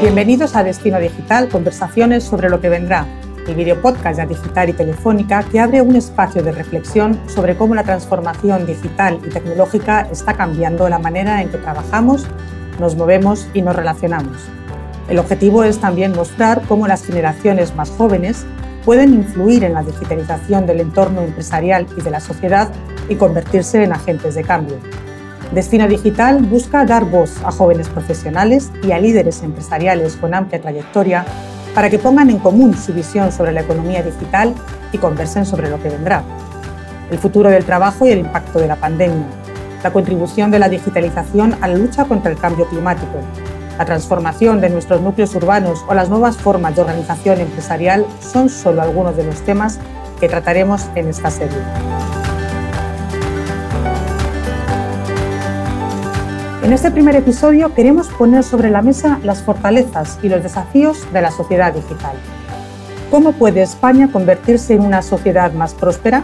Bienvenidos a Destino Digital, conversaciones sobre lo que vendrá, el video podcast de Digital y Telefónica que abre un espacio de reflexión sobre cómo la transformación digital y tecnológica está cambiando la manera en que trabajamos, nos movemos y nos relacionamos. El objetivo es también mostrar cómo las generaciones más jóvenes pueden influir en la digitalización del entorno empresarial y de la sociedad y convertirse en agentes de cambio. Destino Digital busca dar voz a jóvenes profesionales y a líderes empresariales con amplia trayectoria para que pongan en común su visión sobre la economía digital y conversen sobre lo que vendrá. El futuro del trabajo y el impacto de la pandemia, la contribución de la digitalización a la lucha contra el cambio climático, la transformación de nuestros núcleos urbanos o las nuevas formas de organización empresarial son solo algunos de los temas que trataremos en esta serie. En este primer episodio queremos poner sobre la mesa las fortalezas y los desafíos de la sociedad digital. ¿Cómo puede España convertirse en una sociedad más próspera?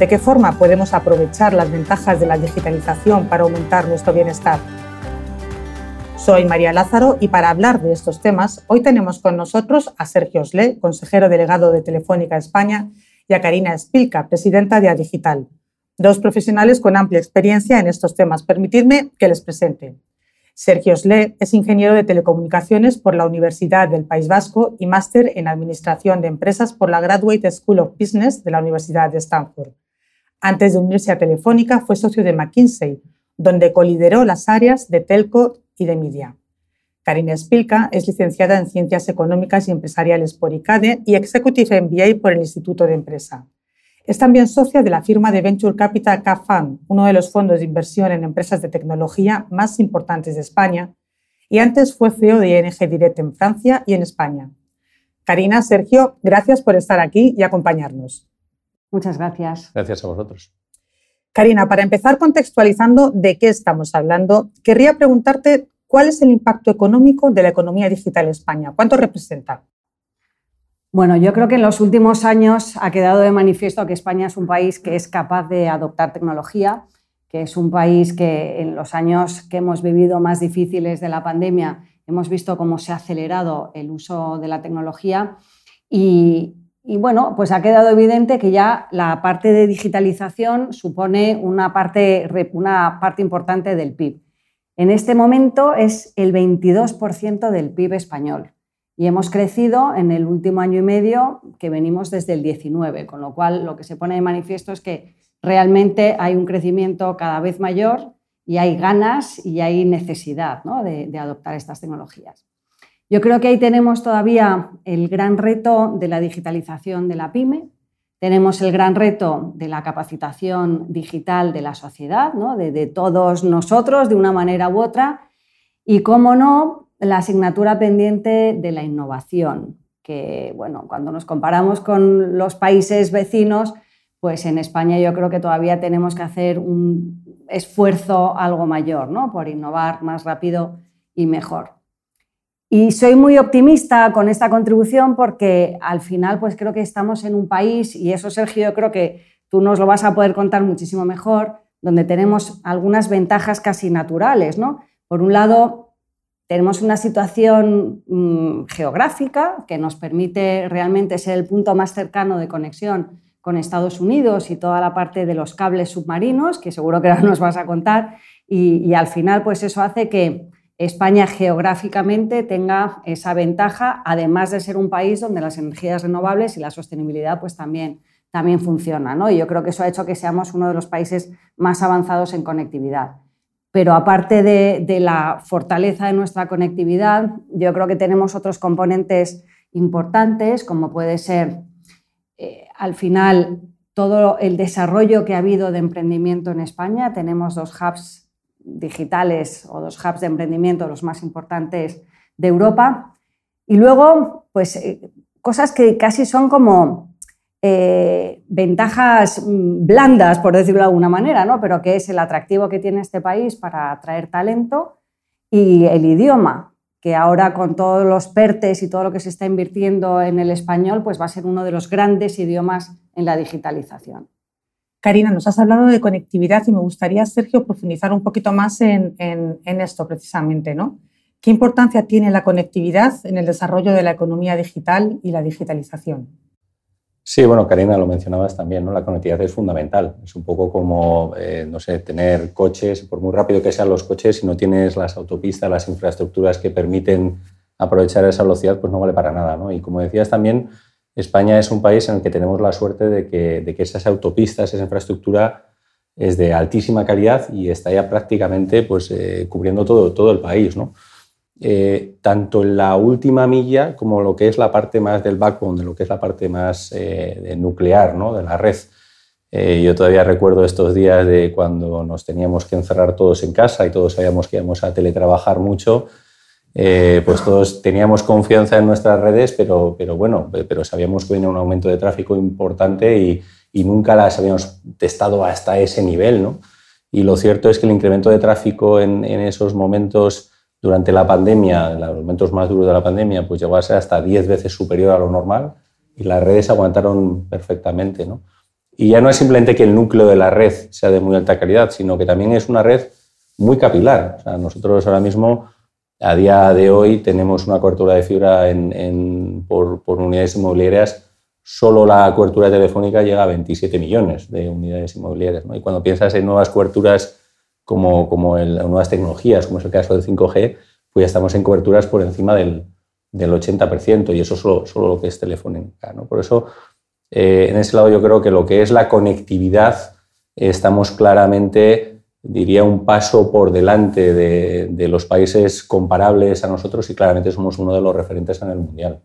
¿De qué forma podemos aprovechar las ventajas de la digitalización para aumentar nuestro bienestar? Soy María Lázaro y para hablar de estos temas, hoy tenemos con nosotros a Sergio Osle, consejero delegado de Telefónica España, y a Karina Espilka, presidenta de Adigital dos profesionales con amplia experiencia en estos temas. Permitidme que les presente. Sergio Sle es ingeniero de telecomunicaciones por la Universidad del País Vasco y máster en Administración de Empresas por la Graduate School of Business de la Universidad de Stanford. Antes de unirse a Telefónica, fue socio de McKinsey, donde colideró las áreas de telco y de media. Karina Spilka es licenciada en Ciencias Económicas y Empresariales por ICADE y Executive MBA por el Instituto de Empresa. Es también socia de la firma de Venture Capital CAFAN, uno de los fondos de inversión en empresas de tecnología más importantes de España, y antes fue CEO de ING Direct en Francia y en España. Karina, Sergio, gracias por estar aquí y acompañarnos. Muchas gracias. Gracias a vosotros. Karina, para empezar contextualizando de qué estamos hablando, querría preguntarte cuál es el impacto económico de la economía digital en España. ¿Cuánto representa? Bueno, yo creo que en los últimos años ha quedado de manifiesto que España es un país que es capaz de adoptar tecnología, que es un país que en los años que hemos vivido más difíciles de la pandemia hemos visto cómo se ha acelerado el uso de la tecnología y, bueno, pues ha quedado evidente que ya la parte de digitalización supone una parte, una parte importante del PIB. En este momento es el 22% del PIB español. Y hemos crecido en el último año y medio que venimos desde el 19, con lo cual lo que se pone de manifiesto es que realmente hay un crecimiento cada vez mayor y hay ganas y hay necesidad de adoptar estas tecnologías. Yo creo que ahí tenemos todavía el gran reto de la digitalización de la pyme, tenemos el gran reto de la capacitación digital de la sociedad, ¿no? de, de, todos nosotros de una manera u otra, y cómo no, la asignatura pendiente de la innovación, que bueno, cuando nos comparamos con los países vecinos, pues en España yo creo que todavía tenemos que hacer un esfuerzo algo mayor, ¿no? Por innovar más rápido y mejor. Y soy muy optimista con esta contribución porque al final pues creo que estamos en un país, y eso Sergio yo creo que tú nos lo vas a poder contar muchísimo mejor, donde tenemos algunas ventajas casi naturales, ¿no? Por un lado, tenemos una situación mm, geográfica que nos permite realmente ser el punto más cercano de conexión con Estados Unidos y toda la parte de los cables submarinos, que seguro que ahora nos vas a contar, y, al final pues eso hace que España geográficamente tenga esa ventaja, además de ser un país donde las energías renovables y la sostenibilidad pues también, también funcionan. ¿no? Y yo creo que eso ha hecho que seamos uno de los países más avanzados en conectividad. Pero aparte de, la fortaleza de nuestra conectividad, yo creo que tenemos otros componentes importantes, como puede ser, eh, al final, todo el desarrollo que ha habido de emprendimiento en España. Tenemos dos hubs digitales o dos hubs de emprendimiento, los más importantes de Europa. Y luego, pues, eh, cosas que casi son como eh, ventajas mm, blandas, por decirlo de alguna manera, ¿no? pero que es el atractivo que tiene este país para atraer talento y el idioma, que ahora con todos los PERTES y todo lo que se está invirtiendo en el español, pues va a ser uno de los grandes idiomas en la digitalización. Karina, nos has hablado de conectividad y me gustaría, Sergio, profundizar un poquito más en, esto precisamente, ¿no? ¿Qué importancia tiene la conectividad en el desarrollo de la economía digital y la digitalización? Sí, bueno, Karina, lo mencionabas también, ¿no? La conectividad es fundamental. Es un poco como, eh, no sé, tener coches, por muy rápido que sean los coches, si no tienes las autopistas, las infraestructuras que permiten aprovechar esa velocidad, pues no vale para nada, ¿no? Y como decías también, España es un país en el que tenemos la suerte de que, esas autopistas, esa infraestructura es de altísima calidad y está ya prácticamente pues, eh, cubriendo todo, el país. ¿no? Eh, tanto en la última milla como lo que es la parte más del backbone, de lo que es la parte más eh, nuclear ¿no? de la red. yo todavía recuerdo estos días de cuando nos teníamos que encerrar todos en casa y todos sabíamos que íbamos a teletrabajar mucho eh, pues todos teníamos confianza en nuestras redes, pero, pero bueno, pero sabíamos que venía un aumento de tráfico importante y, nunca las habíamos testado hasta ese nivel, ¿no? Y lo cierto es que el incremento de tráfico en, en esos momentos durante la pandemia, en los momentos más duros de la pandemia, pues llegó a ser hasta 10 veces superior a lo normal y las redes aguantaron perfectamente, ¿no? Y ya no es simplemente que el núcleo de la red sea de muy alta calidad, sino que también es una red muy capilar. O sea, nosotros ahora mismo a día de hoy tenemos una cobertura de fibra por, unidades inmobiliarias. Solo la cobertura telefónica llega a 27 millones de unidades inmobiliarias. Y cuando piensas en nuevas coberturas como, como en nuevas tecnologías, como es el caso del 5G, pues ya estamos en coberturas por encima del, del 80% y eso solo, solo lo que es telefónica. ¿no? Por eso, eh, en ese lado yo creo que lo que es la conectividad, estamos claramente diría, un paso por delante de, los países comparables a nosotros y claramente somos uno de los referentes en el Mundial.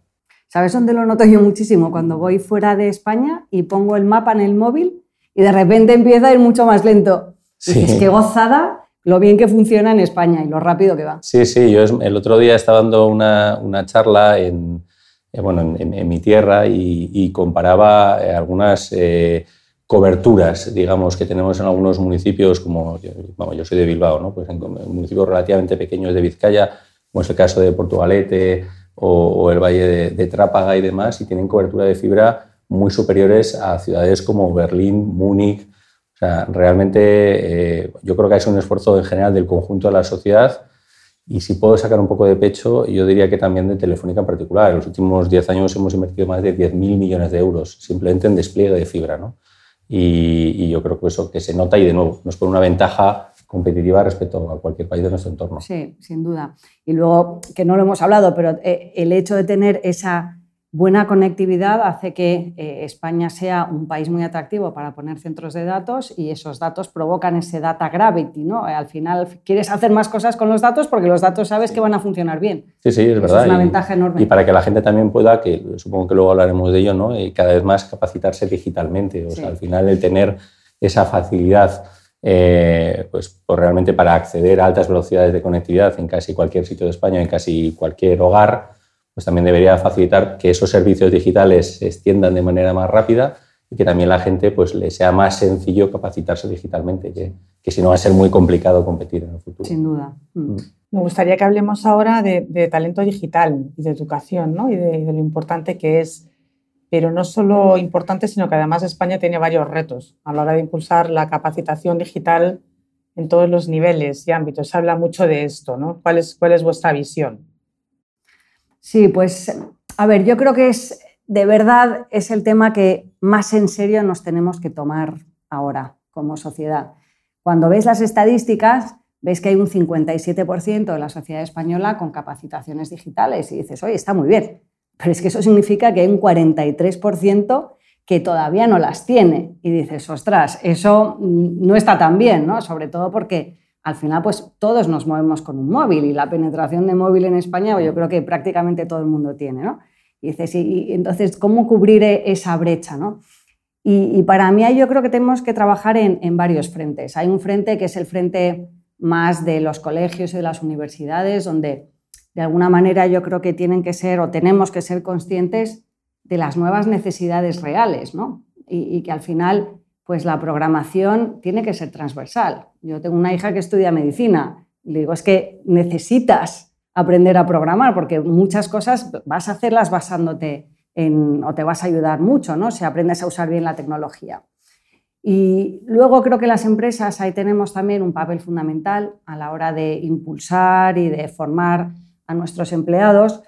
¿Sabes dónde lo noto yo muchísimo? Cuando voy fuera de España y pongo el mapa en el móvil y de repente empieza a ir mucho más lento. Sí. Es que gozada lo bien que funciona en España y lo rápido que va. Sí, sí, yo el otro día estaba dando una, charla en, eh, bueno, en, mi tierra y, comparaba eh, algunas... Eh, coberturas, digamos, que tenemos en algunos municipios, como yo soy de Bilbao, ¿no? pues en, municipios relativamente pequeños de Vizcaya, como es el caso de Portugalete o, el Valle de, Trápaga y demás, y tienen cobertura de fibra muy superiores a ciudades como Berlín, Múnich. O sea, realmente eh, yo creo que es un esfuerzo en general del conjunto de la sociedad y si puedo sacar un poco de pecho, yo diría que también de Telefónica en particular. En los últimos 10 años hemos invertido más de 10.000 millones de euros simplemente en despliegue de fibra. ¿no? Y, yo creo que eso que se nota y de nuevo nos pone una ventaja competitiva respecto a cualquier país de nuestro entorno. Sí, sin duda. Y luego, que no lo hemos hablado, pero eh, el hecho de tener esa buena conectividad hace que eh, España sea un país muy atractivo para poner centros de datos y esos datos provocan ese data gravity, ¿no? Al final quieres hacer más cosas con los datos porque los datos sabes que van a funcionar bien. Sí, sí, es verdad. Es una ventaja enorme. Y para que la gente también pueda, que supongo que luego hablaremos de ello, ¿no? Y cada vez más capacitarse digitalmente. O sea, al final el tener esa facilidad eh, pues, pues, realmente para acceder a altas velocidades de conectividad en casi cualquier sitio de España, en casi cualquier hogar, pues también debería facilitar que esos servicios digitales se extiendan de manera más rápida y que también la gente pues, le sea más sencillo capacitarse digitalmente, que, que si no va a ser muy complicado competir en el futuro. Sin duda. Mm. Mm. Me gustaría que hablemos ahora de, talento digital y de educación ¿no? y de, lo importante que es, pero no solo importante, sino que además España tiene varios retos a la hora de impulsar la capacitación digital en todos los niveles y ámbitos. Se habla mucho de esto, ¿no? ¿Cuál es, cuál es vuestra visión? Sí, pues a ver, yo creo que es de verdad es el tema que más en serio nos tenemos que tomar ahora como sociedad. Cuando ves las estadísticas, ves que hay un 57% de la sociedad española con capacitaciones digitales y dices, oye, está muy bien, pero es que eso significa que hay un 43% que todavía no las tiene. Y dices, ostras, eso no está tan bien, ¿no? Sobre todo porque al final pues todos nos movemos con un móvil y la penetración de móvil en España yo creo que prácticamente todo el mundo tiene, ¿no? Y dices, y, entonces, ¿cómo cubrir e, esa brecha, no? Y, para mí yo creo que tenemos que trabajar en, varios frentes. Hay un frente que es el frente más de los colegios y de las universidades, donde de alguna manera yo creo que tienen que ser o tenemos que ser conscientes de las nuevas necesidades reales, ¿no? y que al final pues la programación tiene que ser transversal. Yo tengo una hija que estudia medicina. Le digo, es que necesitas aprender a programar porque muchas cosas vas a hacerlas basándote en, o te vas a ayudar mucho, ¿no? Si aprendes a usar bien la tecnología. Y luego creo que las empresas, ahí tenemos también un papel fundamental a la hora de impulsar y de formar a nuestros empleados,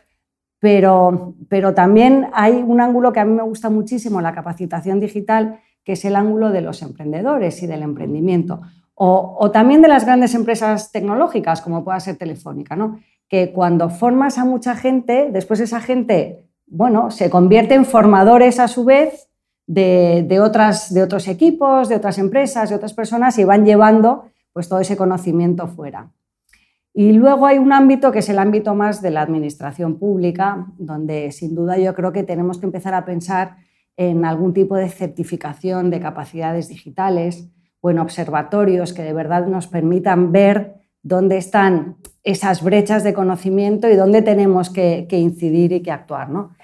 pero, pero también hay un ángulo que a mí me gusta muchísimo, la capacitación digital, que es el ángulo de los emprendedores y del emprendimiento. O, también de las grandes empresas tecnológicas, como pueda ser Telefónica, ¿no? que cuando formas a mucha gente, después esa gente bueno, se convierte en formadores a su vez de, otras, de otros equipos, de otras empresas, de otras personas y van llevando pues, todo ese conocimiento fuera. Y luego hay un ámbito que es el ámbito más de la administración pública, donde sin duda yo creo que tenemos que empezar a pensar en algún tipo de certificación de capacidades digitales o en observatorios que de verdad nos permitan ver dónde están esas brechas de conocimiento y dónde tenemos que, incidir y que actuar. ¿no?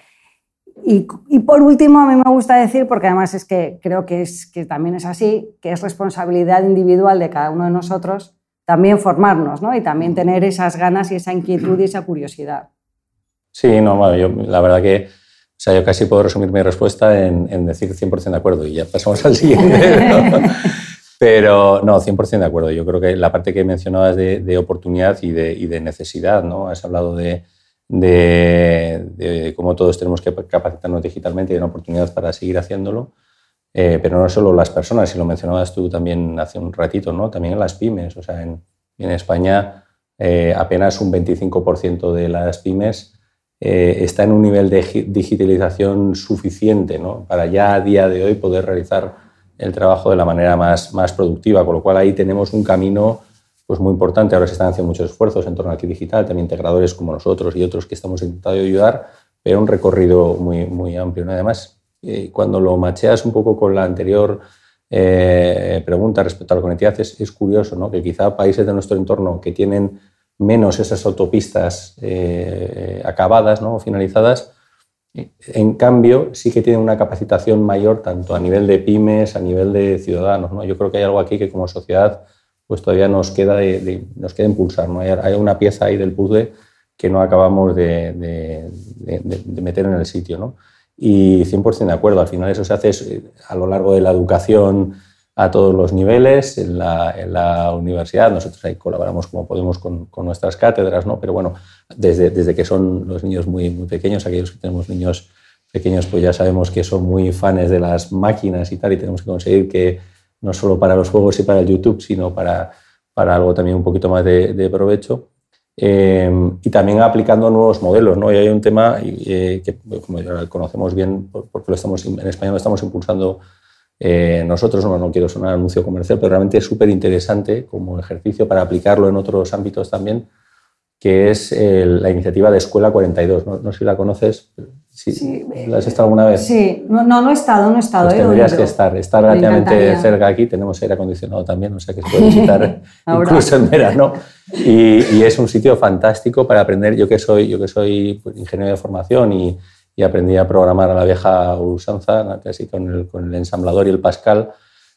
Y, por último, a mí me gusta decir, porque además es que creo que, es, que también es así, que es responsabilidad individual de cada uno de nosotros también formarnos ¿no? y también tener esas ganas y esa inquietud y esa curiosidad. Sí, no, yo la verdad que o sea, yo casi puedo resumir mi respuesta en, en decir 100% de acuerdo y ya pasamos al siguiente. Pero no, 100% de acuerdo. Yo creo que la parte que mencionabas de, de oportunidad y de, y de, necesidad, ¿no? Has hablado de, de, cómo todos tenemos que capacitarnos digitalmente y una oportunidad para seguir haciéndolo. Eh, pero no solo las personas, y lo mencionabas tú también hace un ratito, ¿no? también en las pymes. O sea, en, en España eh, apenas un 25% de las pymes eh, está en un nivel de digitalización suficiente ¿no? para ya a día de hoy poder realizar el trabajo de la manera más, más productiva, con lo cual ahí tenemos un camino pues muy importante. Ahora se están haciendo muchos esfuerzos en torno al digital, también integradores como nosotros y otros que estamos intentando ayudar, pero un recorrido muy, muy amplio. ¿no? Además, eh, cuando lo macheas un poco con la anterior eh, pregunta respecto a la conectividad, es, curioso ¿no? que quizá países de nuestro entorno que tienen menos esas autopistas eh, acabadas o finalizadas, en cambio, sí que tienen una capacitación mayor tanto a nivel de pymes, a nivel de ciudadanos. ¿no? Yo creo que hay algo aquí que como sociedad pues todavía nos queda, de, nos queda impulsar. ¿no? Hay, una pieza ahí del puzzle que no acabamos de, meter en el sitio. ¿no? Y 100% de acuerdo, al final eso se hace eh, a lo largo de la educación a todos los niveles, en la, universidad, nosotros ahí colaboramos como podemos con, nuestras cátedras, ¿no? pero bueno, desde, desde que son los niños muy, muy pequeños, aquellos que tenemos niños pequeños, pues ya sabemos que son muy fans de las máquinas y tal, y tenemos que conseguir que no solo para los juegos y para el YouTube, sino para, para algo también un poquito más de, provecho. Eh, y también aplicando nuevos modelos. ¿no? Y hay un tema eh, que, como ya conocemos bien, porque lo estamos, en España lo estamos impulsando eh, nosotros, no, no quiero sonar anuncio comercial, pero realmente es súper interesante como ejercicio para aplicarlo en otros ámbitos también, que es la iniciativa de Escuela 42. No, no sé si la conoces, Sí, ¿La has estado alguna vez? Sí, no, no, he estado, no he estado. Pues tendrías que estar. Está relativamente cerca aquí, tenemos aire acondicionado también, o sea que se puede visitar incluso en verano. Y, y, es un sitio fantástico para aprender. Yo que soy, yo que soy pues, ingeniero de formación y, y, aprendí a programar a la vieja usanza, casi con el, con el ensamblador y el Pascal,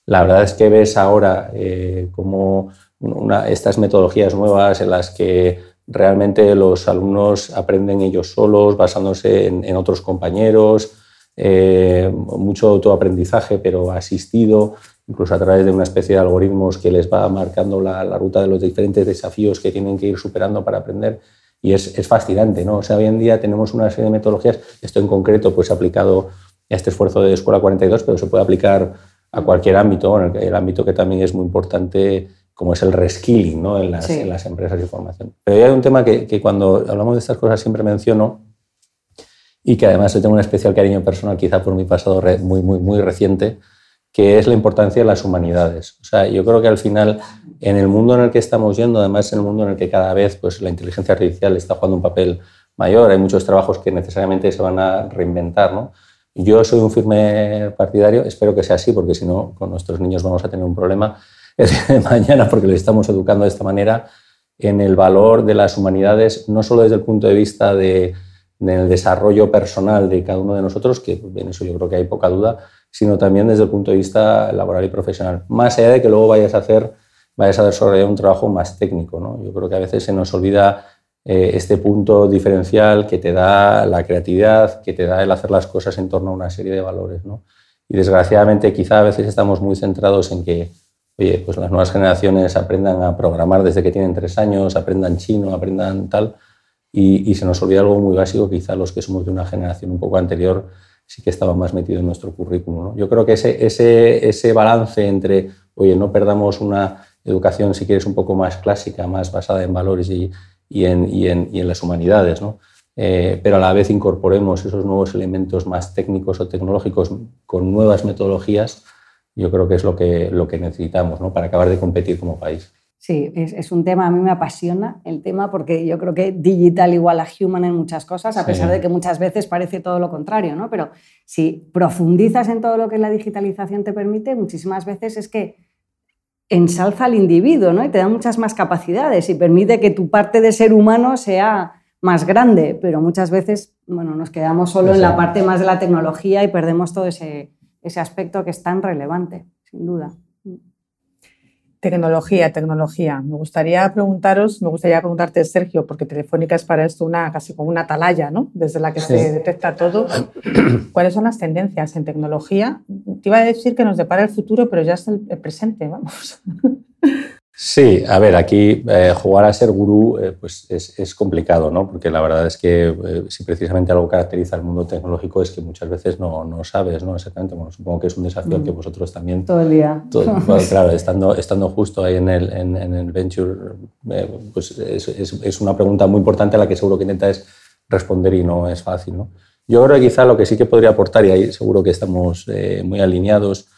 la verdad es que ves ahora eh, como una, estas metodologías nuevas en las que realmente los alumnos aprenden ellos solos, basándose en, otros compañeros, eh, mucho autoaprendizaje, pero asistido, incluso a través de una especie de algoritmos que les va marcando la, ruta de los diferentes desafíos que tienen que ir superando para aprender. Y es, fascinante, ¿no? O sea, hoy en día tenemos una serie de metodologías, esto en concreto pues aplicado a este esfuerzo de Escuela 42, pero se puede aplicar a cualquier ámbito, en el ámbito que también es muy importante como es el reskilling ¿no? en, las, en, las, empresas de formación. Pero hay un tema que, que, cuando hablamos de estas cosas siempre menciono y que además yo tengo un especial cariño personal quizá por mi pasado muy, muy, muy reciente, que es la importancia de las humanidades. O sea, yo creo que al final, en el mundo en el que estamos yendo, además en el mundo en el que cada vez pues, la inteligencia artificial está jugando un papel mayor, hay muchos trabajos que necesariamente se van a reinventar, ¿no? Yo soy un firme partidario, espero que sea así, porque si no, con nuestros niños vamos a tener un problema de mañana, porque les estamos educando de esta manera, en el valor de las humanidades, no solo desde el punto de vista de, del desarrollo personal de cada uno de nosotros, que en eso yo creo que hay poca duda, sino también desde el punto de vista laboral y profesional. Más allá de que luego vayas a hacer, vayas a desarrollar un trabajo más técnico. ¿no? Yo creo que a veces se nos olvida eh, este punto diferencial que te da la creatividad, que te da el hacer las cosas en torno a una serie de valores. ¿no? y desgraciadamente quizá a veces estamos muy centrados en que oye, pues las nuevas generaciones aprendan a programar desde que tienen tres años, aprendan chino, aprendan tal, y, se nos olvida algo muy básico, quizá los que somos de una generación un poco anterior sí que estaba más metido en nuestro currículum. Yo creo que ese, ese, ese balance entre, oye, no perdamos una educación, si quieres, un poco más clásica, más basada en valores y, y, en, y en, y en las humanidades, ¿no? Eh, pero a la vez incorporemos esos nuevos elementos más técnicos o tecnológicos con nuevas metodologías, yo creo que es lo que, lo que necesitamos ¿no? para acabar de competir como país. Sí, es, es, un tema, a mí me apasiona el tema porque yo creo que digital igual a human en muchas cosas, a pesar de que muchas veces parece todo lo contrario, ¿no? Pero si profundizas en todo lo que la digitalización te permite, muchísimas veces es que ensalza al individuo, ¿no? Y te da muchas más capacidades y permite que tu parte de ser humano sea más grande, pero muchas veces, bueno, nos quedamos solo en la parte más de la tecnología y perdemos todo ese, ese aspecto que es tan relevante, sin duda. Tecnología, tecnología. Me gustaría preguntaros, me gustaría preguntarte, Sergio, porque Telefónica es para esto una casi como una atalaya, ¿no? Desde la que se detecta todo. ¿Cuáles son las tendencias en tecnología? Te iba a decir que nos depara el futuro, pero ya es el presente, vamos. Sí, a ver, aquí eh, jugar a ser gurú eh, pues es, complicado, ¿no? Porque la verdad es que eh, si precisamente algo caracteriza al mundo tecnológico es que muchas veces no, no sabes, ¿no? Exactamente. Bueno, supongo que es un desafío que mm. vosotros también... Todo el día. claro, estando, estando justo ahí en el, en, el venture, pues es, es, una pregunta muy importante a la que seguro que intentas responder y no es fácil, ¿no? Yo creo que quizá lo que sí que podría aportar, y ahí seguro que estamos muy alineados,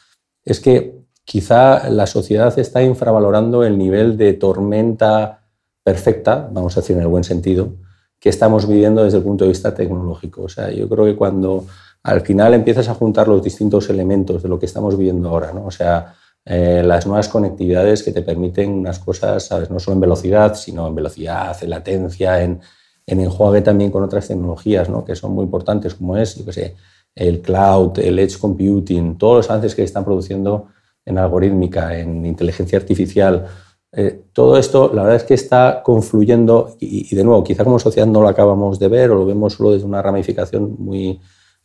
es que quizá la sociedad está infravalorando el nivel de tormenta perfecta, vamos a decir en el buen sentido, que estamos viviendo desde el punto de vista tecnológico. O sea, yo creo que cuando al final empiezas a juntar los distintos elementos de lo que estamos viviendo ahora, ¿no? o sea, eh, las nuevas conectividades que te permiten unas cosas, ¿sabes? no solo en velocidad, sino en velocidad, en latencia, en, en enjuague también con otras tecnologías ¿no? que son muy importantes, como es, yo qué sé, el cloud, el edge computing, todos los avances que están produciendo en algorítmica, en inteligencia artificial. Eh, todo esto, la verdad es que está confluyendo y, de nuevo, quizá como sociedad no lo acabamos de ver o lo vemos solo desde una ramificación muy,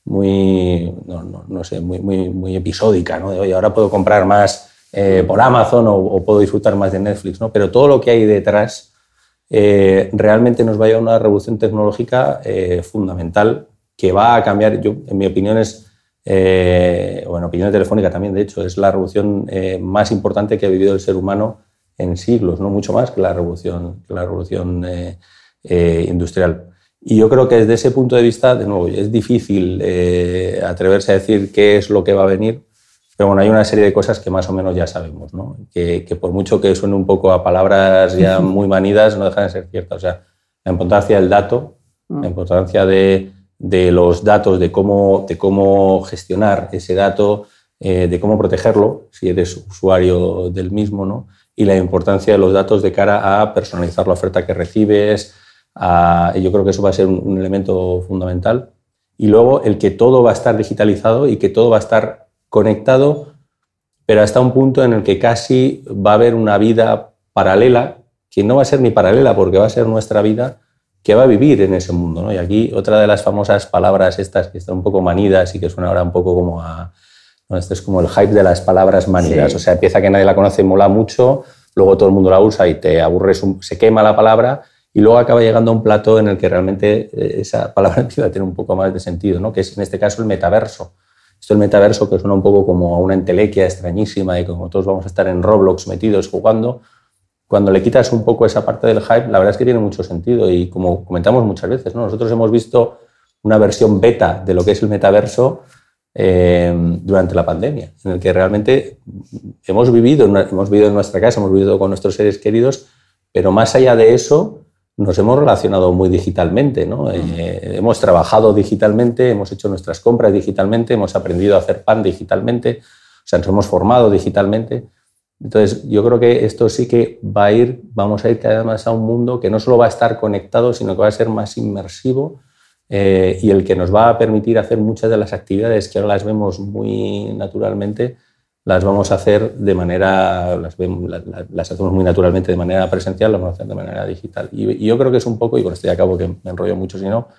muy no, sé, muy, muy, muy, episódica, ¿no? De, ahora puedo comprar más eh, por Amazon o, puedo disfrutar más de Netflix, ¿no? Pero todo lo que hay detrás eh, realmente nos va a llevar a una revolución tecnológica fundamental que va a cambiar, yo, en mi opinión, es eh, o en opinión telefónica también, de hecho, es la revolución eh, más importante que ha vivido el ser humano en siglos, no mucho más que la revolución, la revolución eh, eh, industrial. Y yo creo que desde ese punto de vista, de nuevo, es difícil atreverse a decir qué es lo que va a venir, pero bueno, hay una serie de cosas que más o menos ya sabemos, ¿no? que, que por mucho que suene un poco a palabras ya muy manidas, no dejan de ser ciertas. O sea, la importancia del dato, la mm. importancia de de los datos, de cómo, de cómo gestionar ese dato, eh, de cómo protegerlo, si eres usuario del mismo, ¿no? y la importancia de los datos de cara a personalizar la oferta que recibes. yo creo que eso va a ser un, elemento fundamental. Y luego el que todo va a estar digitalizado y que todo va a estar conectado, pero hasta un punto en el que casi va a haber una vida paralela, que no va a ser ni paralela porque va a ser nuestra vida, que va a vivir en ese mundo. ¿no? Y aquí otra de las famosas palabras estas que están un poco manidas y que suena ahora un poco como a... ¿no? Este es como el hype de las palabras manidas. O sea, empieza que nadie la conoce, mola mucho, luego todo el mundo la usa y te aburres, se quema la palabra y luego acaba llegando a un plato en el que realmente eh, esa palabra tiene tener un poco más de sentido, ¿no? que es en este caso el metaverso. Esto el metaverso que suena un poco como a una entelequia extrañísima y como todos vamos a estar en Roblox metidos jugando, cuando le quitas un poco esa parte del hype, la verdad es que tiene mucho sentido y como comentamos muchas veces, ¿no? nosotros hemos visto una versión beta de lo que es el metaverso eh, durante la pandemia, en el que realmente hemos vivido, hemos vivido en nuestra casa, hemos vivido con nuestros seres queridos, pero más allá de eso nos hemos relacionado muy digitalmente, ¿no? Eh, hemos trabajado digitalmente, hemos hecho nuestras compras digitalmente, hemos aprendido a hacer pan digitalmente, o sea, nos hemos formado digitalmente. Entonces, yo creo que esto sí que va a ir, vamos a ir cada vez más a un mundo que no solo va a estar conectado, sino que va a ser más inmersivo eh, y el que nos va a permitir hacer muchas de las actividades que ahora las vemos muy naturalmente, las vamos a hacer de manera, las, las, hacemos muy naturalmente de manera presencial, las vamos a hacer de manera digital. Y, yo creo que es un poco, y con esto ya acabo que me enrollo mucho, si no,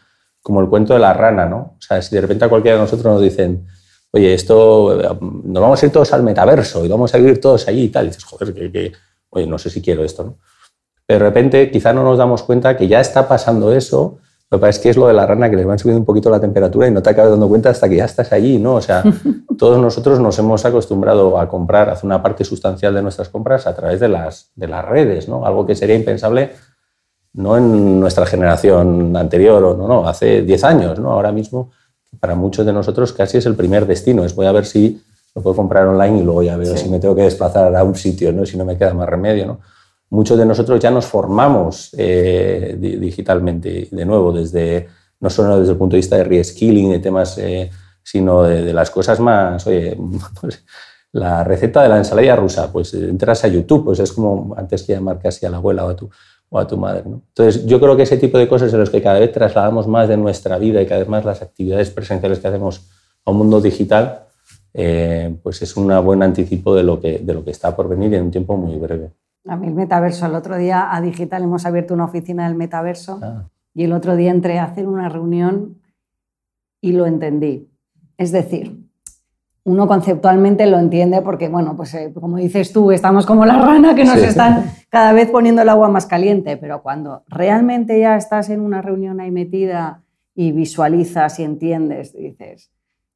como el cuento de la rana, ¿no? O sea, si de repente a cualquiera de nosotros nos dicen, oye, esto, nos vamos a ir todos al metaverso y vamos a vivir todos allí y tal. Y dices, joder, que, oye, no sé si quiero esto, ¿no? Pero de repente quizá no nos damos cuenta que ya está pasando eso. Lo que pasa es que es lo de la rana, que les van subiendo un poquito la temperatura y no te acabas dando cuenta hasta que ya estás allí, ¿no? O sea, todos nosotros nos hemos acostumbrado a comprar, a hacer una parte sustancial de nuestras compras a través de las, de las redes, ¿no? Algo que sería impensable no en nuestra generación anterior o no, no, hace 10 años, ¿no? Ahora mismo para muchos de nosotros casi es el primer destino. Es voy a ver si lo puedo comprar online y luego ya veo si me tengo que desplazar a un sitio, ¿no? si no me queda más remedio. ¿no? Muchos de nosotros ya nos formamos eh, digitalmente, de nuevo, desde, no solo desde el punto de vista de reskilling, de temas, eh, sino de, las cosas más, oye, pues, la receta de la ensalada rusa, pues entras a YouTube, pues es como antes que llamar casi a la abuela o a tu, o a tu madre. ¿no? Entonces, yo creo que ese tipo de cosas en los que cada vez trasladamos más de nuestra vida y cada vez más las actividades presenciales que hacemos a un mundo digital, eh, pues es un buen anticipo de lo, que, de lo que está por venir en un tiempo muy breve. A mí el metaverso, el otro día a Digital hemos abierto una oficina del metaverso ah. y el otro día entré a hacer una reunión y lo entendí. Es decir, uno conceptualmente lo entiende porque, bueno, pues eh, como dices tú, estamos como la rana que nos están cada vez poniendo el agua más caliente, pero cuando realmente ya estás en una reunión ahí metida y visualizas y entiendes, dices,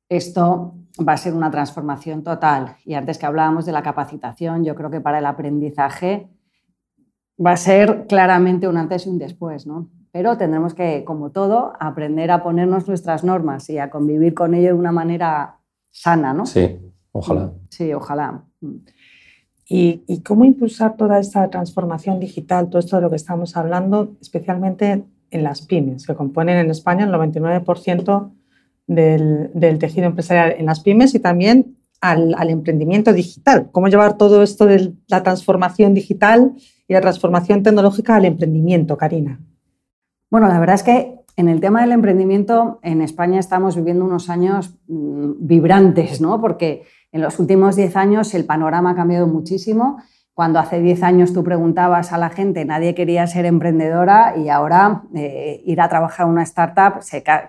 esto va a ser una transformación total. Y antes que hablábamos de la capacitación, yo creo que para el aprendizaje va a ser claramente un antes y un después, ¿no? Pero tendremos que, como todo, aprender a ponernos nuestras normas y a convivir con ello de una manera sana, ¿no? Sí, ojalá. Sí, ojalá. ¿Y, cómo impulsar toda esta transformación digital, todo esto de lo que estamos hablando, especialmente en las pymes, que componen en España el 99% del, del, tejido empresarial en las pymes y también al, al, emprendimiento digital? ¿Cómo llevar todo esto de la transformación digital y la transformación tecnológica al emprendimiento, Karina? Bueno, la verdad es que en el tema del emprendimiento, en España estamos viviendo unos años mm, vibrantes, ¿no? Porque en los últimos 10 años el panorama ha cambiado muchísimo. Cuando hace 10 años tú preguntabas a la gente, nadie quería ser emprendedora y ahora eh, ir a trabajar en una startup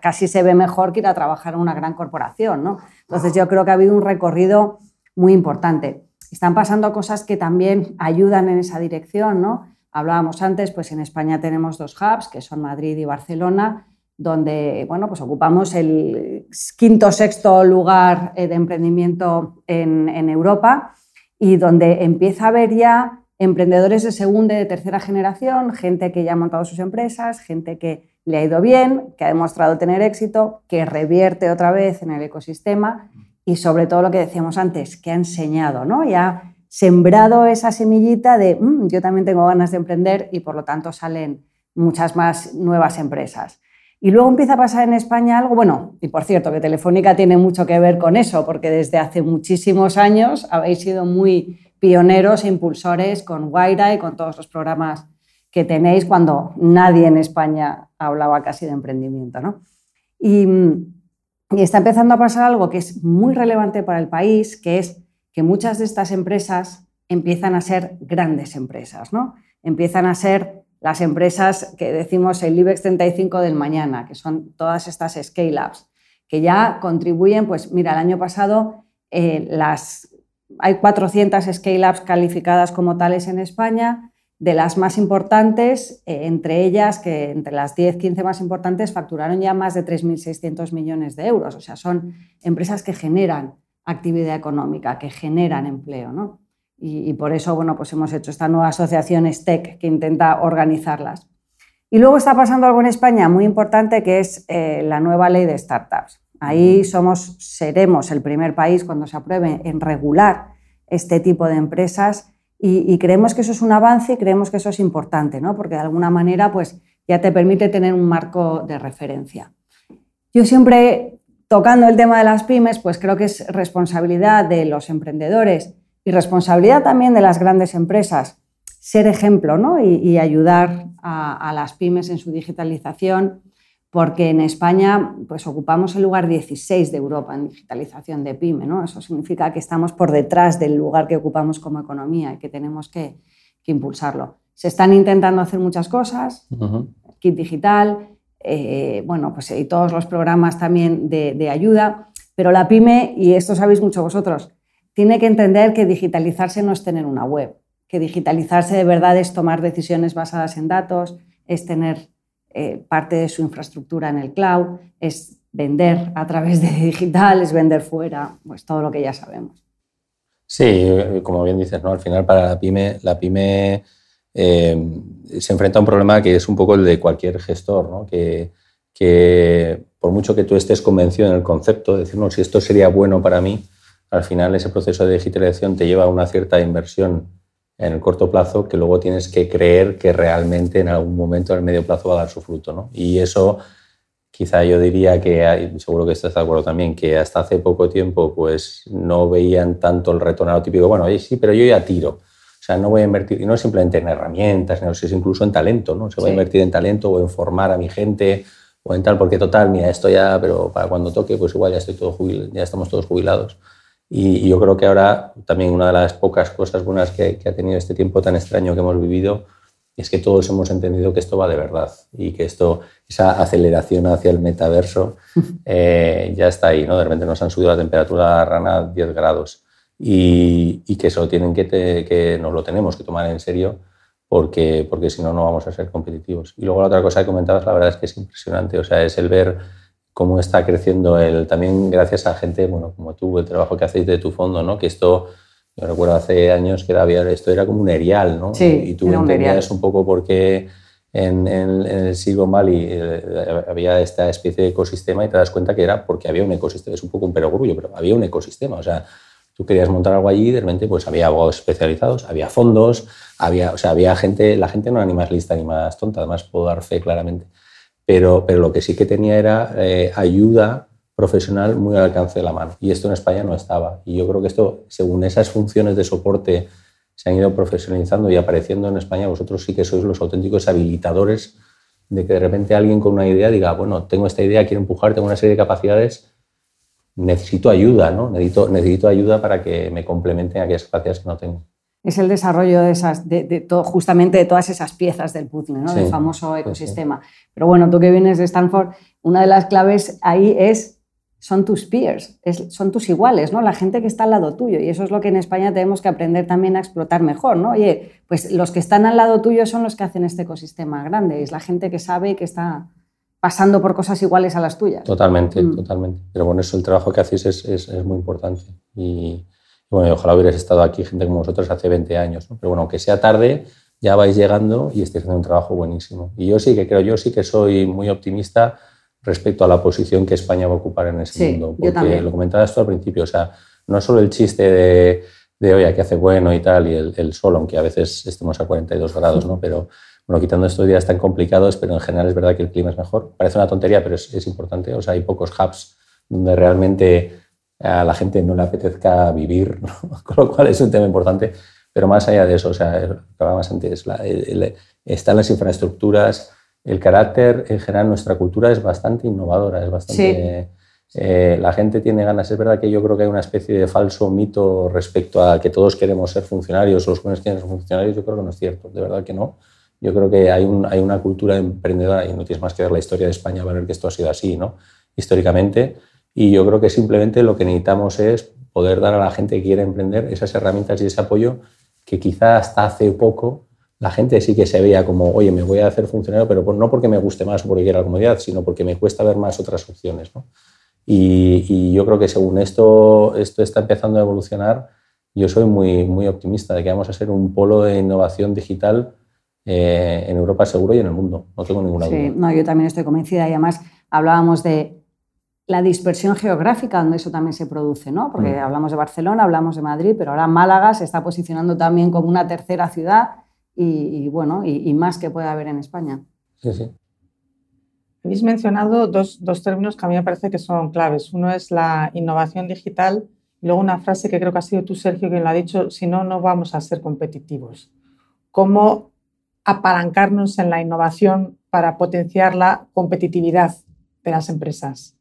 casi se ve mejor que ir a trabajar en una gran corporación. ¿no? Entonces yo creo que ha habido un recorrido muy importante. Están pasando cosas que también ayudan en esa dirección. ¿no? Hablábamos antes, pues en España tenemos dos hubs, que son Madrid y Barcelona, donde bueno, pues ocupamos el quinto sexto lugar eh, de emprendimiento en, Europa y donde empieza a haber ya emprendedores de segunda y de tercera generación, gente que ya ha montado sus empresas, gente que le ha ido bien, que ha demostrado tener éxito, que revierte otra vez en el ecosistema y sobre todo lo que decíamos antes, que ha enseñado, ¿no? Ya sembrado esa semillita de mm, yo también tengo ganas de emprender y por lo tanto salen muchas más nuevas empresas. Y luego empieza a pasar en España algo, bueno, y por cierto, que Telefónica tiene mucho que ver con eso, porque desde hace muchísimos años habéis sido muy pioneros e impulsores con Guaira y con todos los programas que tenéis cuando nadie en España hablaba casi de emprendimiento. ¿no? Y, y está empezando a pasar algo que es muy relevante para el país, que es que muchas de estas empresas empiezan a ser grandes empresas, ¿no? Empiezan a ser las empresas que decimos el IBEX 35 del mañana, que son todas estas scale-ups, que ya contribuyen, pues mira, el año pasado eh, las, hay 400 scale-ups calificadas como tales en España, de las más importantes, eh, entre ellas, que entre las 10, 15 más importantes, facturaron ya más de 3.600 millones de euros. O sea, son empresas que generan actividad económica, que generan empleo. ¿no? Y, por eso bueno, pues hemos hecho esta nueva asociación STEC que intenta organizarlas. Y luego está pasando algo en España muy importante que es eh, la nueva ley de startups. Ahí somos, seremos el primer país cuando se apruebe en regular este tipo de empresas y, y, creemos que eso es un avance y creemos que eso es importante, ¿no? porque de alguna manera pues, ya te permite tener un marco de referencia. Yo siempre tocando el tema de las pymes, pues creo que es responsabilidad de los emprendedores y responsabilidad también de las grandes empresas ser ejemplo ¿no? y, ayudar a, las pymes en su digitalización, porque en España pues, ocupamos el lugar 16 de Europa en digitalización de pyme. ¿no? Eso significa que estamos por detrás del lugar que ocupamos como economía y que tenemos que, impulsarlo. Se están intentando hacer muchas cosas, kit digital, eh, bueno, pues y todos los programas también de, ayuda, Pero la pyme, y esto sabéis mucho vosotros, tiene que entender que digitalizarse no es tener una web, que digitalizarse de verdad es tomar decisiones basadas en datos, es tener eh, parte de su infraestructura en el cloud, es vender a través de digital, es vender fuera, pues todo lo que ya sabemos. Sí, como bien dices, ¿no? al final para la pyme, la pyme eh, se enfrenta a un problema que es un poco el de cualquier gestor, que, por mucho que tú estés convencido en el concepto, de decir, si esto sería bueno para mí, al final ese proceso de digitalización te lleva a una cierta inversión en el corto plazo que luego tienes que creer que realmente en algún momento en el medio plazo va a dar su fruto. ¿no? Y eso quizá yo diría que, hay, seguro que estás de acuerdo también, que hasta hace poco tiempo pues no veían tanto el retorno típico, bueno, sí, pero yo ya tiro. O sea, no voy a invertir, y no simplemente en herramientas, sino es incluso en talento, ¿no? Se va a invertir en talento o en formar a mi gente o en tal, porque total, mira, esto ya, pero para cuando toque, pues igual ya, estoy todo ya estamos todos jubilados. Y, yo creo que ahora también una de las pocas cosas buenas que, ha tenido este tiempo tan extraño que hemos vivido es que todos hemos entendido que esto va de verdad y que esto, esa aceleración hacia el metaverso eh, ya está ahí. ¿no? De repente nos han subido la temperatura rana 10 grados y, que eso tienen que, que nos lo tenemos que tomar en serio porque, porque si no, no vamos a ser competitivos. Y luego la otra cosa que comentabas, la verdad es que es impresionante, o sea, es el ver cómo está creciendo el, también gracias a gente bueno, como tú, el trabajo que hacéis de tu fondo, ¿no? que esto, yo recuerdo hace años que había, esto era como un erial, ¿no? Sí, y tú entendías un, poco por qué en, en, el Silicon Valley eh, había esta especie de ecosistema y te das cuenta que era porque había un ecosistema, es un poco un perogrullo, pero había un ecosistema, o sea, tú querías montar algo allí y de repente pues había abogados especializados, había fondos, había, o sea, había gente, la gente no era ni más lista ni más tonta, además puedo dar fe claramente pero, pero lo que sí que tenía era eh, ayuda profesional muy al alcance de la mano. Y esto en España no estaba. Y yo creo que esto, según esas funciones de soporte se han ido profesionalizando y apareciendo en España, vosotros sí que sois los auténticos habilitadores de que de repente alguien con una idea diga, bueno, tengo esta idea, quiero empujar, tengo una serie de capacidades, necesito ayuda, ¿no? Necesito, necesito ayuda para que me complementen aquellas capacidades que no tengo es el desarrollo de esas, de, justamente de todas esas piezas del puzzle, ¿no? del famoso ecosistema. Pero bueno, tú que vienes de Stanford, una de las claves ahí es, son tus peers, son tus iguales, ¿no? la gente que está al lado tuyo. Y eso es lo que en España tenemos que aprender también a explotar mejor. ¿no? Oye, pues los que están al lado tuyo son los que hacen este ecosistema grande, es la gente que sabe y que está pasando por cosas iguales a las tuyas. Totalmente, mm. totalmente. Pero bueno, eso, el trabajo que hacéis es, es, es muy importante. Y bueno, ojalá hubieras estado aquí gente como vosotros hace 20 años, Pero bueno, aunque sea tarde, ya vais llegando y estáis haciendo un trabajo buenísimo. Y yo sí que creo, yo sí que soy muy optimista respecto a la posición que España va a ocupar en ese mundo. Porque lo comentabas tú al principio, o sea, no solo el chiste de, de oye, que hace bueno y tal, y el, el, sol, aunque a veces estemos a 42 grados, ¿no? Pero bueno, quitando estos días tan complicados, pero en general es verdad que el clima es mejor. Parece una tontería, pero es, es importante. O sea, hay pocos hubs donde realmente a la gente no le apetezca vivir, con lo cual es un tema importante. Pero más allá de eso, o sea, hablábamos antes, están las infraestructuras, el carácter en general, nuestra cultura es bastante innovadora, es bastante... Eh, la gente tiene ganas, es verdad que yo creo que hay una especie de falso mito respecto a que todos queremos ser funcionarios, los jóvenes quieren ser funcionarios, yo creo que no es cierto, de verdad que no. Yo creo que hay, un, hay una cultura emprendedora y no tienes más que ver la historia de España para ver que esto ha sido así, ¿no? Históricamente, y yo creo que simplemente lo que necesitamos es poder dar a la gente que quiere emprender esas herramientas y ese apoyo que quizá hasta hace poco la gente sí que se veía como, oye, me voy a hacer funcionario, pero no porque me guste más o porque quiera la comodidad, sino porque me cuesta ver más otras opciones. ¿no? Y, yo creo que según esto, esto está empezando a evolucionar, yo soy muy, muy optimista de que vamos a ser un polo de innovación digital eh, en Europa seguro y en el mundo. No tengo ninguna sí, No, yo también estoy convencida y además hablábamos de la dispersión geográfica donde eso también se produce, ¿no? Porque mm. hablamos de Barcelona, hablamos de Madrid, pero ahora Málaga se está posicionando también como una tercera ciudad y, bueno, y, más que puede haber en España. Sí, sí. Habéis mencionado dos, dos, términos que a mí me parece que son claves. Uno es la innovación digital y luego una frase que creo que ha sido tú, Sergio, quien lo ha dicho, si no, no vamos a ser competitivos. ¿Cómo apalancarnos en la innovación para potenciar la competitividad de las empresas?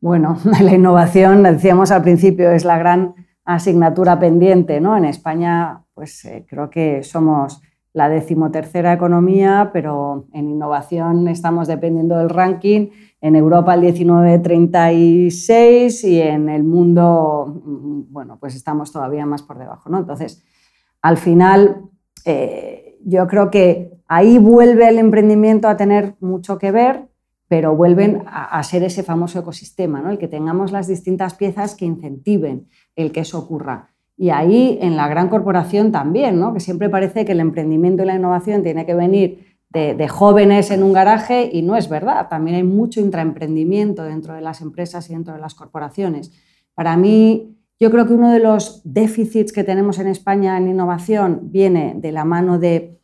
Bueno, la innovación, decíamos al principio, es la gran asignatura pendiente. ¿no? En España, pues eh, creo que somos la decimotercera economía, pero en innovación estamos dependiendo del ranking. En Europa el 1936 y en el mundo, mm, bueno, pues estamos todavía más por debajo. ¿no? Entonces, al final, eh, yo creo que ahí vuelve el emprendimiento a tener mucho que ver, pero vuelven a, ser ese famoso ecosistema, ¿no? el que tengamos las distintas piezas que incentiven el que eso ocurra. Y ahí en la gran corporación también, ¿no? que siempre parece que el emprendimiento y la innovación tiene que venir de, jóvenes en un garaje y no es verdad. También hay mucho intraemprendimiento dentro de las empresas y dentro de las corporaciones. Para mí, yo creo que uno de los déficits que tenemos en España en innovación viene de la mano de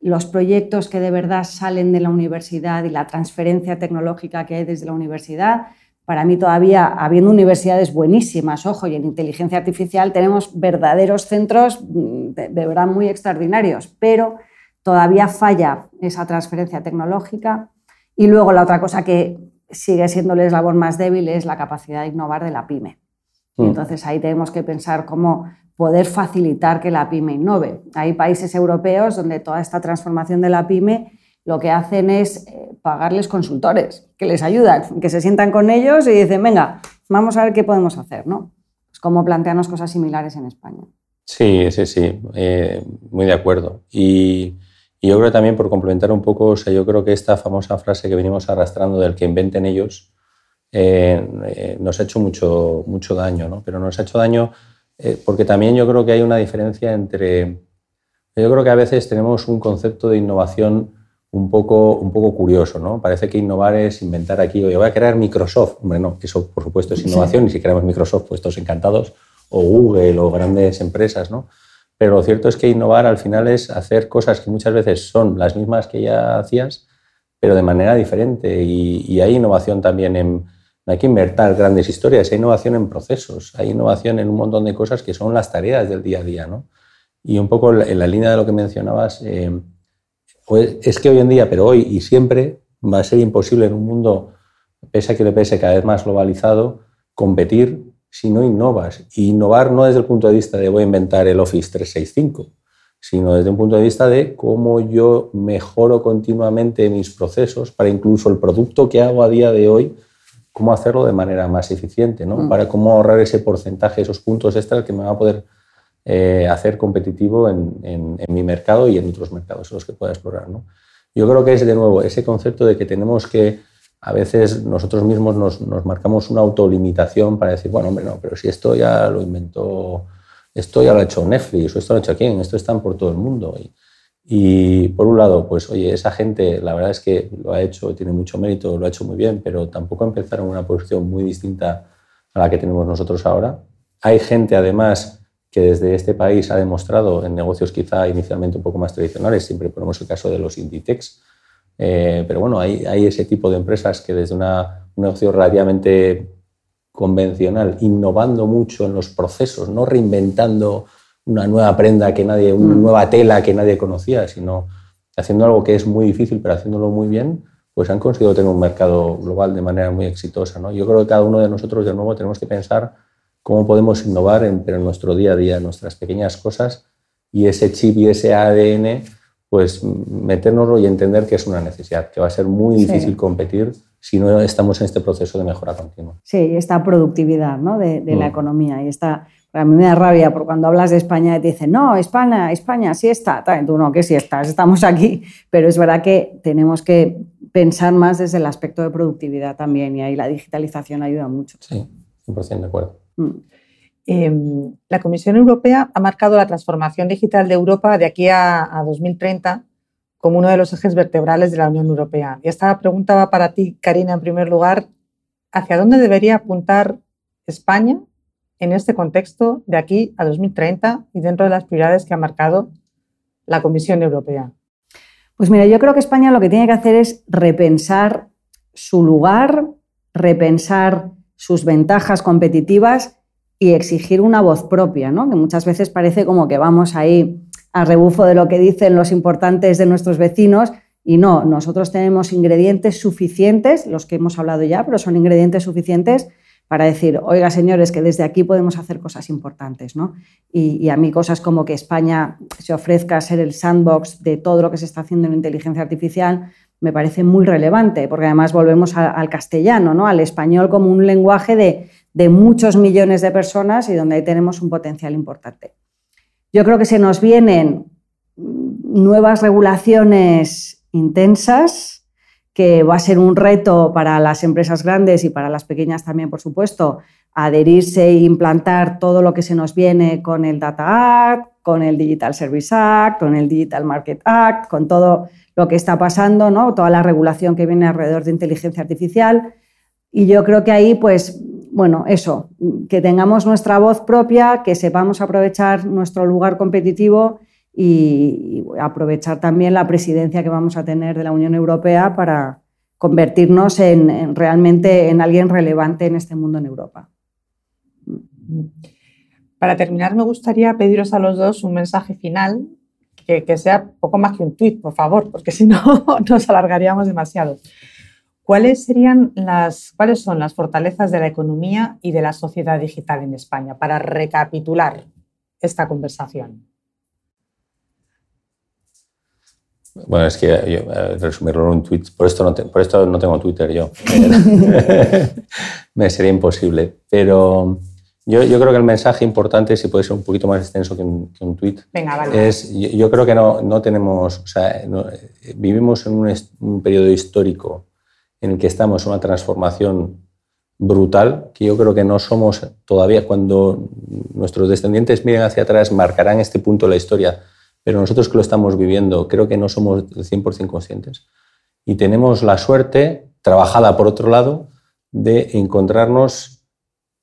los proyectos que de verdad salen de la universidad y la transferencia tecnológica que hay desde la universidad para mí todavía, habiendo universidades buenísimas, ojo, y en inteligencia artificial tenemos verdaderos centros mm, de, verdad muy extraordinarios, pero todavía falla esa transferencia tecnológica. Y luego la otra cosa que sigue siendo el eslabón más débil es la capacidad de innovar de la pyme. Mm. Entonces ahí tenemos que pensar cómo poder facilitar que la pyme innove. Hay países europeos donde toda esta transformación de la pyme lo que hacen es eh, pagarles consultores que les ayudan, que se sientan con ellos y dicen, venga, vamos a ver qué podemos hacer, ¿no? Pues cómo plantearnos cosas similares en España. Sí, sí, sí, eh, muy de acuerdo. Y, yo creo también, por complementar un poco, o sea, yo creo que esta famosa frase que venimos arrastrando del que inventen ellos eh, nos ha hecho mucho, mucho daño, ¿no? Pero nos ha hecho daño porque también yo creo que hay una diferencia entre... Yo creo que a veces tenemos un concepto de innovación un poco, un poco curioso, ¿no? Parece que innovar es inventar aquí, oye, voy a crear Microsoft. Hombre, no, eso por supuesto es innovación y si creamos Microsoft, pues todos encantados, o Google o grandes empresas, ¿no? Pero lo cierto es que innovar al final es hacer cosas que muchas veces son las mismas que ya hacías, pero de manera diferente. Y, hay innovación también en, hay que inventar grandes historias, hay innovación en procesos, hay innovación en un montón de cosas que son las tareas del día a día, ¿no? Y un poco en la línea de lo que mencionabas, eh, pues es que hoy en día, pero hoy y siempre, va a ser imposible en un mundo, pese a que le pese cada vez más globalizado, competir si no innovas. Y innovar no desde el punto de vista de voy a inventar el Office 365, sino desde un punto de vista de cómo yo mejoro continuamente mis procesos para incluso el producto que hago a día de hoy, cómo hacerlo de manera más eficiente, ¿no? Mm. para cómo ahorrar ese porcentaje, esos puntos extras que me va a poder eh, hacer competitivo en, mi mercado y en otros mercados en los que pueda explorar. ¿no? Yo creo que es de nuevo ese concepto de que tenemos que, a veces nosotros mismos nos, marcamos una autolimitación para decir, bueno, hombre, no, pero si esto ya lo inventó, esto ya lo ha hecho Netflix, o esto lo ha hecho quién, esto está por todo el mundo. Y, y por un lado, pues oye, esa gente la verdad es que lo ha hecho, tiene mucho mérito, lo ha hecho muy bien, pero tampoco empezaron una posición muy distinta a la que tenemos nosotros ahora. Hay gente además que desde este país ha demostrado en negocios quizá inicialmente un poco más tradicionales, siempre ponemos el caso de los Inditex, eh, pero bueno, hay, hay, ese tipo de empresas que desde una, un negocio relativamente convencional, innovando mucho en los procesos, no reinventando una nueva prenda que nadie, una mm. nueva tela que nadie conocía, sino haciendo algo que es muy difícil, pero haciéndolo muy bien, pues han conseguido tener un mercado global de manera muy exitosa. ¿no? Yo creo que cada uno de nosotros, de nuevo, tenemos que pensar cómo podemos innovar en, nuestro día a día, en nuestras pequeñas cosas y ese chip y ese ADN, pues metérnoslo y entender que es una necesidad, que va a ser muy difícil competir si no estamos en este proceso de mejora continua. Sí, esta productividad ¿no? de, la mm. economía y esta... A mí me da rabia porque cuando hablas de España te dicen, no, España, España, sí está. Tú no, que sí estás, estamos aquí. Pero es verdad que tenemos que pensar más desde el aspecto de productividad también y ahí la digitalización ayuda mucho. Sí, 100% de acuerdo. Mm. Em, la Comisión Europea ha marcado la transformación digital de Europa de aquí a, 2030 como uno de los ejes vertebrales de la Unión Europea. Y esta pregunta va para ti, Karina, en primer lugar. ¿Hacia dónde debería apuntar España en este contexto de aquí a 2030 y dentro de las prioridades que ha marcado la Comisión Europea? Pues mira, yo creo que España lo que tiene que hacer es repensar su lugar, repensar sus ventajas competitivas y exigir una voz propia, ¿no? que muchas veces parece como que vamos ahí a rebufo de lo que dicen los importantes de nuestros vecinos y no, nosotros tenemos ingredientes suficientes, los que hemos hablado ya, pero son ingredientes suficientes para decir, oiga señores, que desde aquí podemos hacer cosas importantes. ¿no? Y, a mí cosas como que España se ofrezca a ser el sandbox de todo lo que se está haciendo en inteligencia artificial me parece muy relevante, porque además volvemos al castellano, ¿no? al español como un lenguaje de, de muchos millones de personas y donde ahí tenemos un potencial importante. Yo creo que se nos vienen nuevas regulaciones intensas, que va a ser un reto para las empresas grandes y para las pequeñas también, por supuesto, adherirse e implantar todo lo que se nos viene con el Data Act, con el Digital Service Act, con el Digital Market Act, con todo lo que está pasando, ¿no? toda la regulación que viene alrededor de inteligencia artificial. Y yo creo que ahí, pues, bueno, eso, que tengamos nuestra voz propia, que sepamos aprovechar nuestro lugar competitivo y, aprovechar también la presidencia que vamos a tener de la Unión Europea para convertirnos en, realmente en alguien relevante en este mundo en Europa. Para terminar, me gustaría pediros a los dos un mensaje final que, que sea poco más que un tuit, por favor, porque si no nos alargaríamos demasiado. ¿Cuáles, serían las, ¿Cuáles son las fortalezas de la economía y de la sociedad digital en España? Para recapitular esta conversación. Bueno, es que yo, resumirlo en un tweet, por esto, no por esto no tengo Twitter yo. Me sería imposible. Pero yo, yo, creo que el mensaje importante, si puede ser un poquito más extenso que un, que un tweet, es, yo, creo que no, no tenemos, o sea, vivimos en un, un, periodo histórico en el que estamos en una transformación brutal, que yo creo que no somos todavía, cuando nuestros descendientes miren hacia atrás, marcarán este punto de la historia pero nosotros que lo estamos viviendo creo que no somos 100% conscientes. Y tenemos la suerte, trabajada por otro lado, de encontrarnos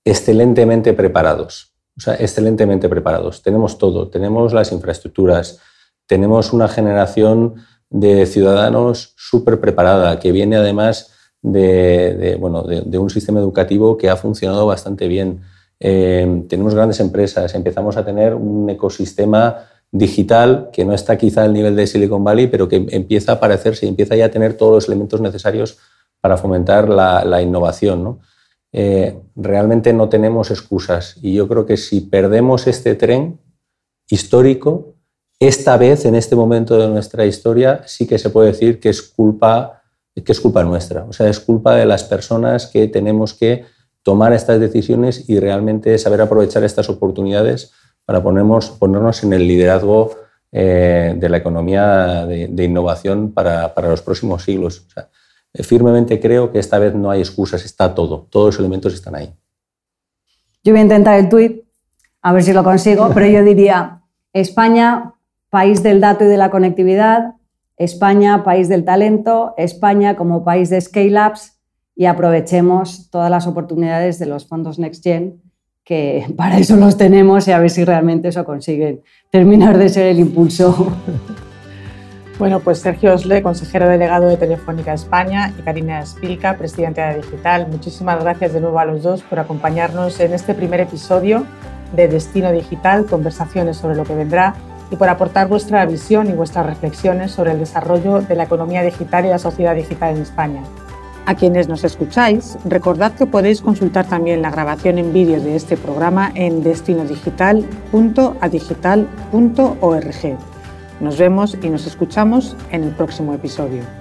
excelentemente preparados. O sea, excelentemente preparados. Tenemos todo, tenemos las infraestructuras, tenemos una generación de ciudadanos súper preparada, que viene además de, bueno, de, un sistema educativo que ha funcionado bastante bien. Eh, tenemos grandes empresas, empezamos a tener un ecosistema digital que no está quizá al nivel de Silicon Valley, pero que empieza a aparecerse y empieza ya a tener todos los elementos necesarios para fomentar la, innovación. Eh, realmente no tenemos excusas y yo creo que si perdemos este tren histórico, esta vez, en este momento de nuestra historia, sí que se puede decir que es culpa, que es culpa nuestra. O sea, es culpa de las personas que tenemos que tomar estas decisiones y realmente saber aprovechar estas oportunidades para ponernos en el liderazgo eh, de la economía de, innovación para, los próximos siglos. Eh, firmemente creo que esta vez no hay excusas, está todo, todos los elementos están ahí. Yo voy a intentar el tuit, a ver si lo consigo, pero yo diría, España, país del dato y de la conectividad, España, país del talento, España como país de scale-ups y aprovechemos todas las oportunidades de los fondos Next Gen que para eso los tenemos y a ver si realmente eso consiguen terminar de ser el impulso. Bueno, pues Sergio Osle, consejero delegado de Telefónica España, y Karina Spilka, presidenta de Digital, muchísimas gracias de nuevo a los dos por acompañarnos en este primer episodio de Destino Digital, conversaciones sobre lo que vendrá, y por aportar vuestra visión y vuestras reflexiones sobre el desarrollo de la economía digital y la sociedad digital en España. A quienes nos escucháis, recordad que podéis consultar también la grabación en vídeo de este programa en destinodigital.adigital.org. Nos vemos y nos escuchamos en el próximo episodio.